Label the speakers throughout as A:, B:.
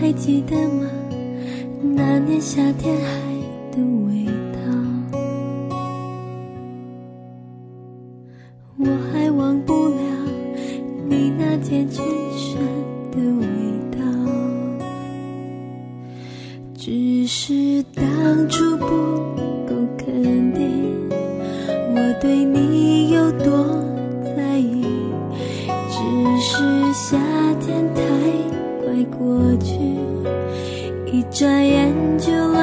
A: 还记得吗？那年夏天海的味道。我还忘不了你那件衬衫的味道。只是当初不够肯定我对你过去一转眼就老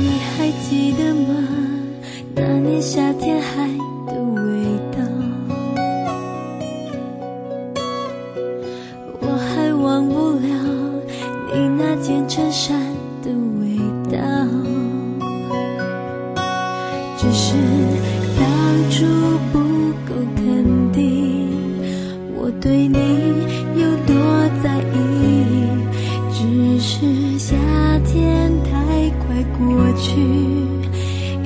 A: 你还记得吗？那年夏天海的味道。我还忘不了你那件衬衫的味道。只是当初不够肯定我对你有多过去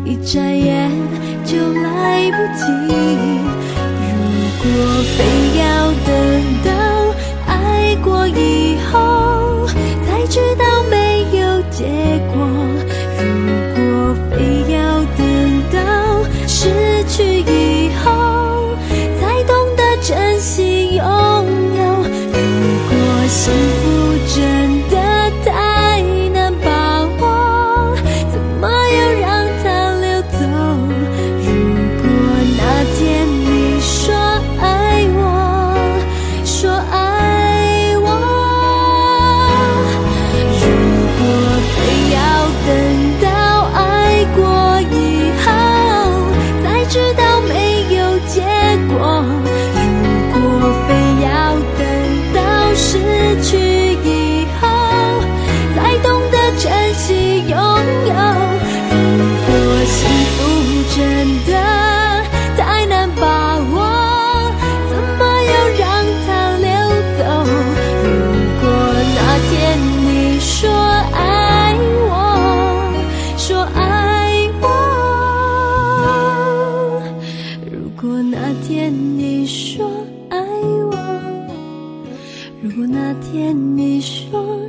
A: 一眨眼就来不及。如果非要等到天你说爱我如果那天你说